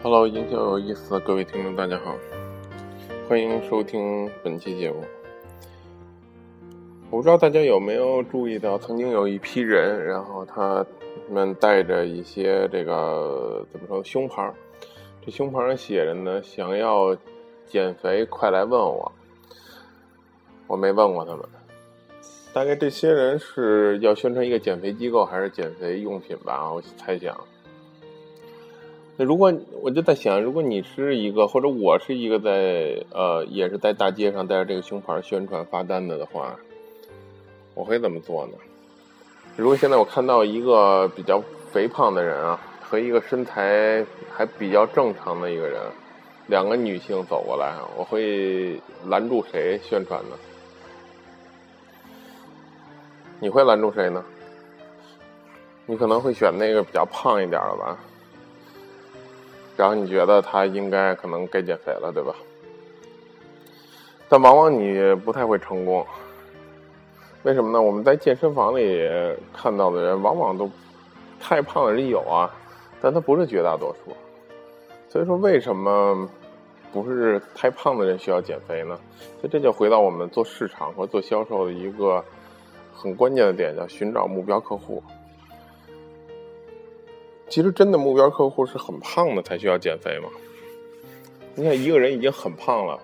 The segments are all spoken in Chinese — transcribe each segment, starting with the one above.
Hello，营销有意思的各位听众，大家好，欢迎收听本期节目。我不知道大家有没有注意到，曾经有一批人，然后他们带着一些这个怎么说胸牌，这胸牌上写着呢，想要减肥，快来问我。我没问过他们。大概这些人是要宣传一个减肥机构还是减肥用品吧？我猜想。那如果我就在想，如果你是一个或者我是一个在呃也是在大街上带着这个胸牌宣传发单的的话，我会怎么做呢？如果现在我看到一个比较肥胖的人啊，和一个身材还比较正常的一个人，两个女性走过来，我会拦住谁宣传呢？你会拦住谁呢？你可能会选那个比较胖一点的吧，然后你觉得他应该可能该减肥了，对吧？但往往你不太会成功，为什么呢？我们在健身房里看到的人，往往都太胖的人有啊，但他不是绝大多数。所以说，为什么不是太胖的人需要减肥呢？所以这就回到我们做市场和做销售的一个。很关键的点叫寻找目标客户。其实真的目标客户是很胖的才需要减肥嘛？你看一个人已经很胖了，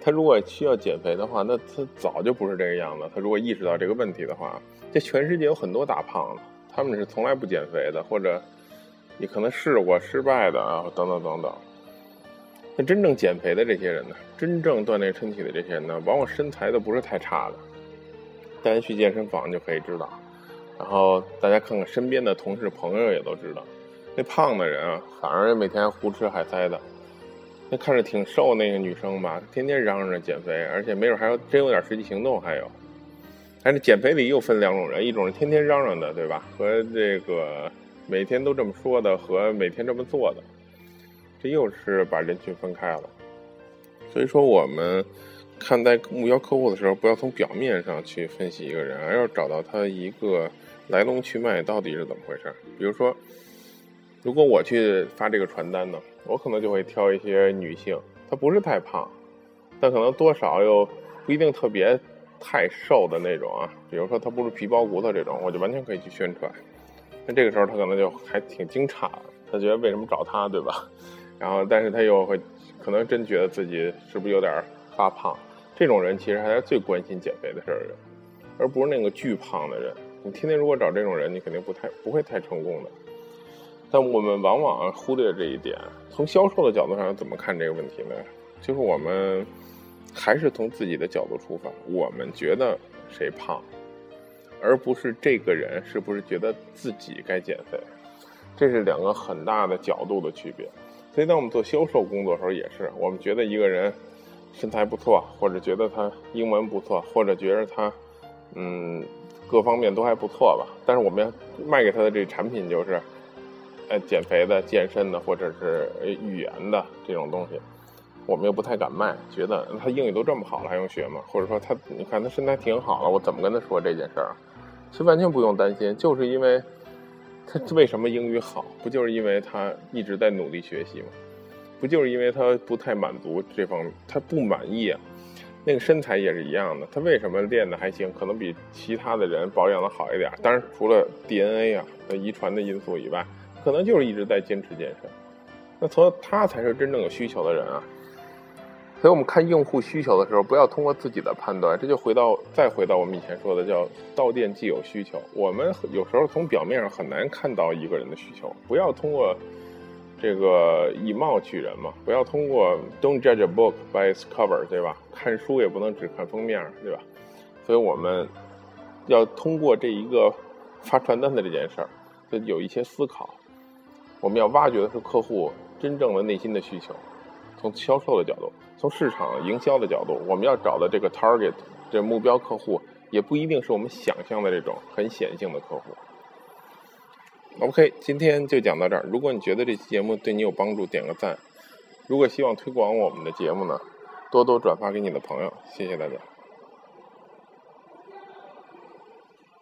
他如果需要减肥的话，那他早就不是这个样子。他如果意识到这个问题的话，这全世界有很多大胖子，他们是从来不减肥的，或者你可能试过失败的啊，等等等等。那真正减肥的这些人呢，真正锻炼身体的这些人呢，往往身材都不是太差的。大家去健身房就可以知道，然后大家看看身边的同事朋友也都知道，那胖的人啊，反而每天胡吃海塞的；那看着挺瘦那个女生吧，天天嚷嚷着减肥，而且没准还要真有点实际行动。还有，但是减肥里又分两种人，一种是天天嚷嚷的，对吧？和这个每天都这么说的，和每天这么做的，这又是把人群分开了。所以说我们。看待目标客户的时候，不要从表面上去分析一个人，而要找到他一个来龙去脉到底是怎么回事。比如说，如果我去发这个传单呢，我可能就会挑一些女性，她不是太胖，但可能多少又不一定特别太瘦的那种啊。比如说她不是皮包骨头这种，我就完全可以去宣传。那这个时候她可能就还挺惊诧，她觉得为什么找她，对吧？然后，但是她又会可能真觉得自己是不是有点发胖。这种人其实还是最关心减肥的事儿的，而不是那个巨胖的人。你天天如果找这种人，你肯定不太不会太成功的。但我们往往忽略这一点。从销售的角度上怎么看这个问题呢？就是我们还是从自己的角度出发，我们觉得谁胖，而不是这个人是不是觉得自己该减肥。这是两个很大的角度的区别。所以，当我们做销售工作的时候，也是我们觉得一个人。身材不错，或者觉得他英文不错，或者觉得他，嗯，各方面都还不错吧。但是我们要卖给他的这产品就是，呃，减肥的、健身的，或者是语言的这种东西，我们又不太敢卖，觉得他英语都这么好了，还用学吗？或者说他，你看他身材挺好了，我怎么跟他说这件事儿？其实完全不用担心，就是因为他为什么英语好，不就是因为他一直在努力学习吗？不就是因为他不太满足这方面，他不满意啊？那个身材也是一样的，他为什么练的还行？可能比其他的人保养的好一点。当然，除了 DNA 啊遗传的因素以外，可能就是一直在坚持健身。那从他才是真正有需求的人啊。所以我们看用户需求的时候，不要通过自己的判断，这就回到再回到我们以前说的叫到店即有需求。我们有时候从表面上很难看到一个人的需求，不要通过。这个以貌取人嘛，不要通过 Don't judge a book by its cover，对吧？看书也不能只看封面，对吧？所以我们要通过这一个发传单的这件事儿，就有一些思考。我们要挖掘的是客户真正的内心的需求，从销售的角度，从市场营销的角度，我们要找的这个 target 这目标客户，也不一定是我们想象的这种很显性的客户。OK，今天就讲到这儿。如果你觉得这期节目对你有帮助，点个赞。如果希望推广我们的节目呢，多多转发给你的朋友。谢谢大家。